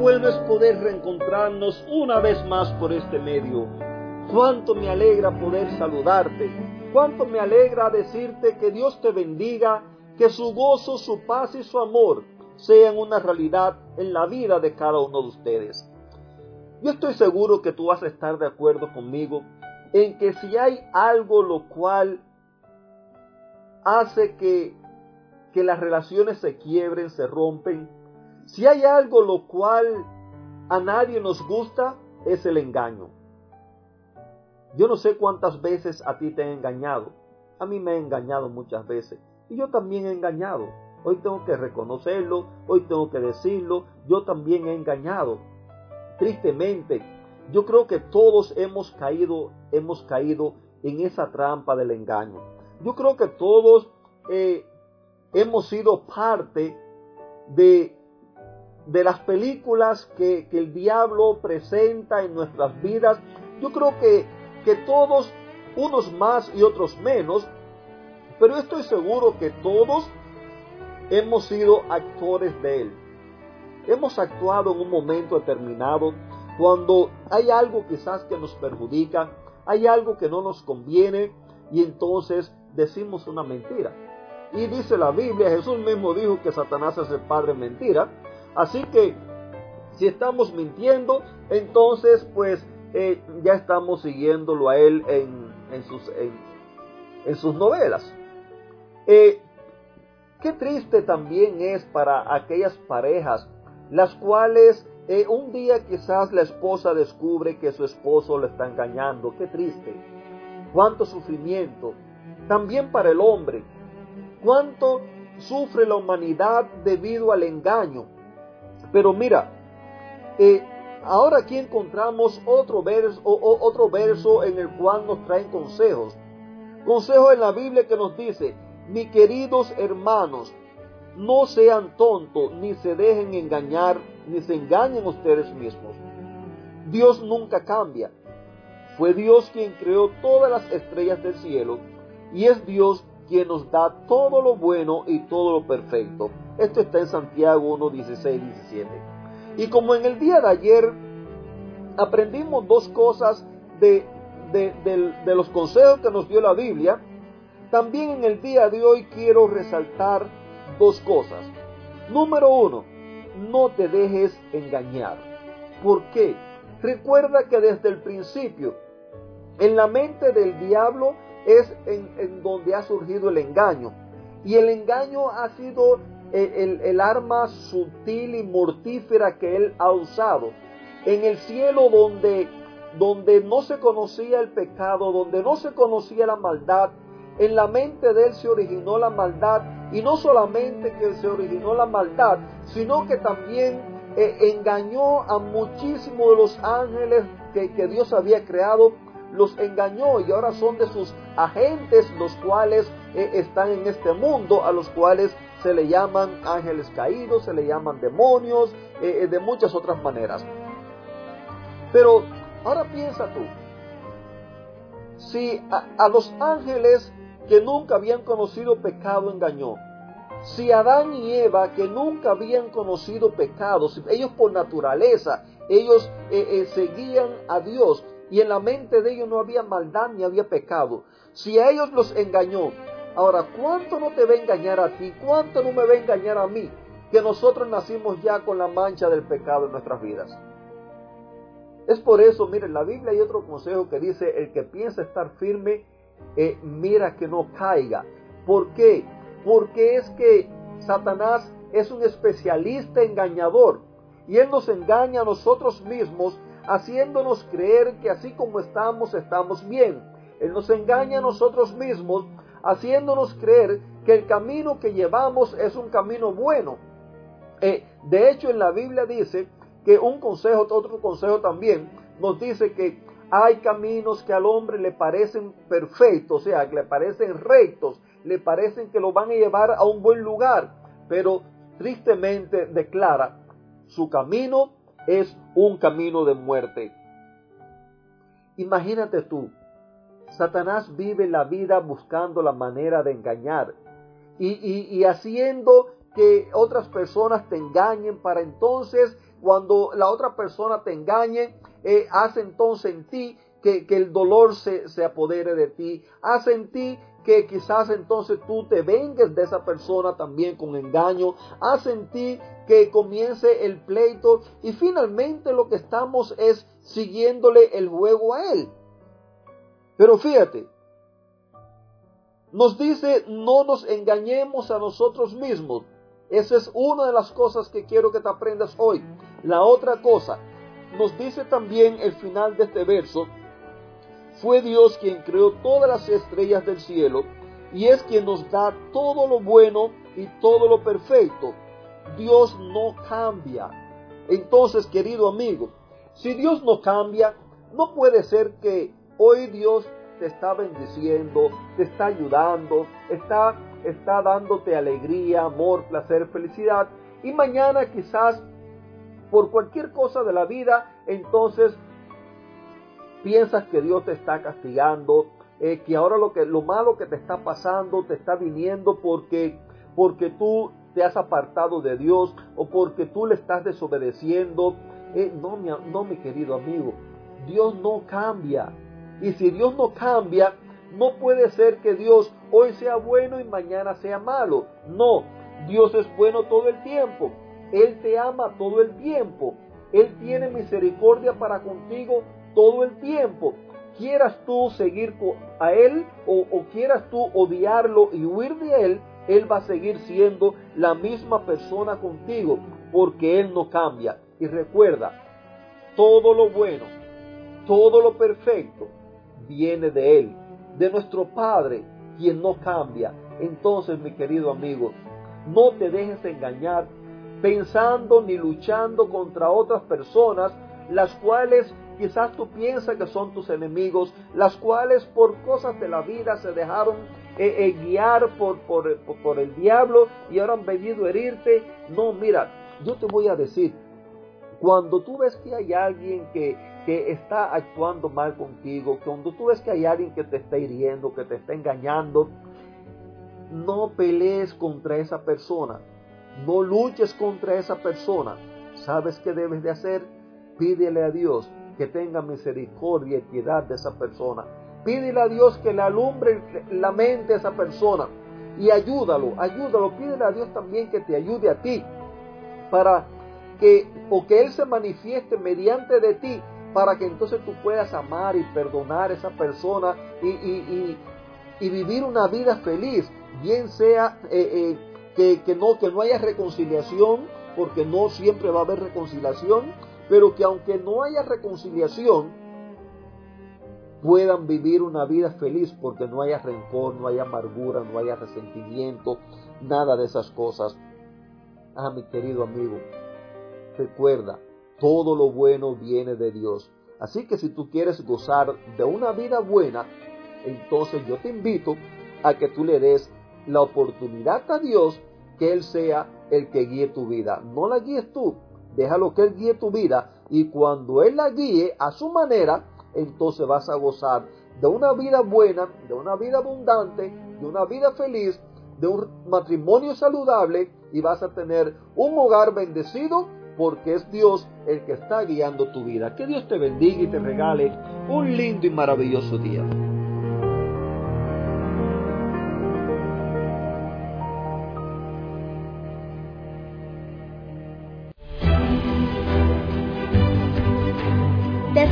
Qué bueno es poder reencontrarnos una vez más por este medio. Cuánto me alegra poder saludarte. Cuánto me alegra decirte que Dios te bendiga, que su gozo, su paz y su amor sean una realidad en la vida de cada uno de ustedes. Yo estoy seguro que tú vas a estar de acuerdo conmigo en que si hay algo lo cual hace que, que las relaciones se quiebren, se rompen, si hay algo lo cual a nadie nos gusta, es el engaño. Yo no sé cuántas veces a ti te he engañado. A mí me he engañado muchas veces. Y yo también he engañado. Hoy tengo que reconocerlo, hoy tengo que decirlo. Yo también he engañado. Tristemente, yo creo que todos hemos caído, hemos caído en esa trampa del engaño. Yo creo que todos eh, hemos sido parte de de las películas que, el diablo presenta en nuestras vidas, yo creo que, que todos, unos más y otros menos, pero estoy seguro que todos hemos sido actores de él. Hemos actuado en un momento determinado cuando hay algo quizás que nos perjudica, hay algo que no nos conviene y entonces decimos una mentira. Y dice la Biblia, Jesús mismo dijo que Satanás es el padre mentira, Así que si estamos mintiendo, entonces pues eh, ya estamos siguiéndolo a él en, sus, en, sus, novelas. Eh, qué triste también es para aquellas parejas las cuales eh, un día quizás la esposa descubre que su esposo le está engañando. Qué triste. Cuánto sufrimiento. También para el hombre. Cuánto sufre la humanidad debido al engaño. Pero mira, eh, ahora aquí encontramos otro verso, otro verso en el cual nos traen consejos. Consejos en la Biblia que nos dice, mis queridos hermanos, no sean tontos, ni se dejen engañar, ni se engañen ustedes mismos. Dios nunca cambia. Fue Dios quien creó todas las estrellas del cielo y es Dios quien nos da todo lo bueno y todo lo perfecto. Esto está en Santiago 1, 16, 17. Y como en el día de ayer aprendimos dos cosas de, de los consejos que nos dio la Biblia, también en el día de hoy quiero resaltar dos cosas. Número uno, no te dejes engañar. ¿Por qué? Recuerda que desde el principio, en la mente del diablo es en, donde ha surgido el engaño. Y el engaño ha sido el, el, arma sutil y mortífera que él ha usado. En el cielo donde, donde no se conocía el pecado, donde no se conocía la maldad, en la mente de él se originó la maldad. Y no solamente que se originó la maldad, sino que también eh, engañó a muchísimos de los ángeles que, que Dios había creado los engañó y ahora son de sus agentes los cuales eh, están en este mundo, a los cuales se le llaman ángeles caídos, se le llaman demonios, eh, eh, de muchas otras maneras. Pero ahora piensa tú, si a, los ángeles que nunca habían conocido pecado engañó, si Adán y Eva que nunca habían conocido pecado, ellos por naturaleza, ellos seguían a Dios, y en la mente de ellos no había maldad ni había pecado. Si a ellos los engañó, ahora, ¿cuánto no te va a engañar a ti? ¿Cuánto no me va a engañar a mí? Que nosotros nacimos ya con la mancha del pecado en nuestras vidas. Es por eso, miren, la Biblia hay otro consejo que dice, el que piensa estar firme, eh, mira que no caiga. ¿Por qué? Porque es que Satanás es un especialista engañador y él nos engaña a nosotros mismos haciéndonos creer que así como estamos, estamos bien. Él nos engaña a nosotros mismos, haciéndonos creer que el camino que llevamos es un camino bueno. Eh, de hecho, en la Biblia dice que un consejo, otro consejo también, nos dice que Hay caminos que al hombre le parecen perfectos, o sea, que le parecen rectos, le parecen que lo van a llevar a un buen lugar, pero tristemente declara, su camino es un camino de muerte. Imagínate tú, Satanás vive la vida buscando la manera de engañar y, haciendo que otras personas te engañen para entonces, cuando la otra persona te engañe, eh, hace entonces en ti que, el dolor se, apodere de ti, hace en ti que quizás entonces tú te vengues de esa persona también con engaño, hace en ti que comience el pleito y finalmente lo que estamos es siguiéndole el juego a él. Pero fíjate, nos dice no nos engañemos a nosotros mismos. Esa es una de las cosas que quiero que te aprendas hoy. La otra cosa, nos dice también el final de este verso, fue Dios quien creó todas las estrellas del cielo y es quien nos da todo lo bueno y todo lo perfecto. Dios no cambia. Entonces, querido amigo, si Dios no cambia, no puede ser que hoy Dios te está bendiciendo, te está ayudando, está, está dándote alegría, amor, placer, felicidad. Y mañana quizás por cualquier cosa de la vida, entonces piensas que Dios te está castigando, eh, que ahora lo, que, lo malo que te está pasando te está viniendo porque, porque tú te has apartado de Dios o porque tú le estás desobedeciendo. Eh, no, mi, no, mi querido amigo, Dios no cambia. Y si Dios no cambia, no puede ser que Dios hoy sea bueno y mañana sea malo. No, Dios es bueno todo el tiempo. Él te ama todo el tiempo. Él tiene misericordia para contigo todo el tiempo. Quieras tú seguir a Él o, quieras tú odiarlo y huir de Él, Él va a seguir siendo la misma persona contigo porque Él no cambia. Y recuerda, todo lo bueno, todo lo perfecto viene de Él, de nuestro Padre, quien no cambia. Entonces, mi querido amigo, no te dejes engañar pensando ni luchando contra otras personas, las cuales quizás tú piensas que son tus enemigos, las cuales por cosas de la vida se dejaron eh, eh, guiar por, por, por el diablo y ahora han venido a herirte. No, mira, yo te voy a decir, cuando tú ves que hay alguien que, que está actuando mal contigo, cuando tú ves que hay alguien que te está hiriendo, que te está engañando, no pelees contra esa persona, no luches contra esa persona. ¿Sabes qué debes de hacer? Pídele a Dios que tenga misericordia y piedad de esa persona. Pídele a Dios que le alumbre la mente a esa persona y ayúdalo, ayúdalo. Pídele a Dios también que te ayude a ti para que o que Él se manifieste mediante de ti para que entonces tú puedas amar y perdonar a esa persona y, vivir una vida feliz, bien sea eh, eh, que, no, que no haya reconciliación, porque no siempre va a haber reconciliación, pero que aunque no haya reconciliación, puedan vivir una vida feliz porque no haya rencor, no haya amargura, no haya resentimiento, nada de esas cosas. Ah, mi querido amigo, recuerda, todo lo bueno viene de Dios. Así que si tú quieres gozar de una vida buena, entonces yo te invito a que tú le des la oportunidad a Dios que Él sea el que guíe tu vida. No la guíes tú, déjalo que Él guíe tu vida y cuando Él la guíe a su manera, entonces vas a gozar de una vida buena, de una vida abundante, de una vida feliz, de un matrimonio saludable y vas a tener un hogar bendecido porque es Dios el que está guiando tu vida. Que Dios te bendiga y te regale un lindo y maravilloso día.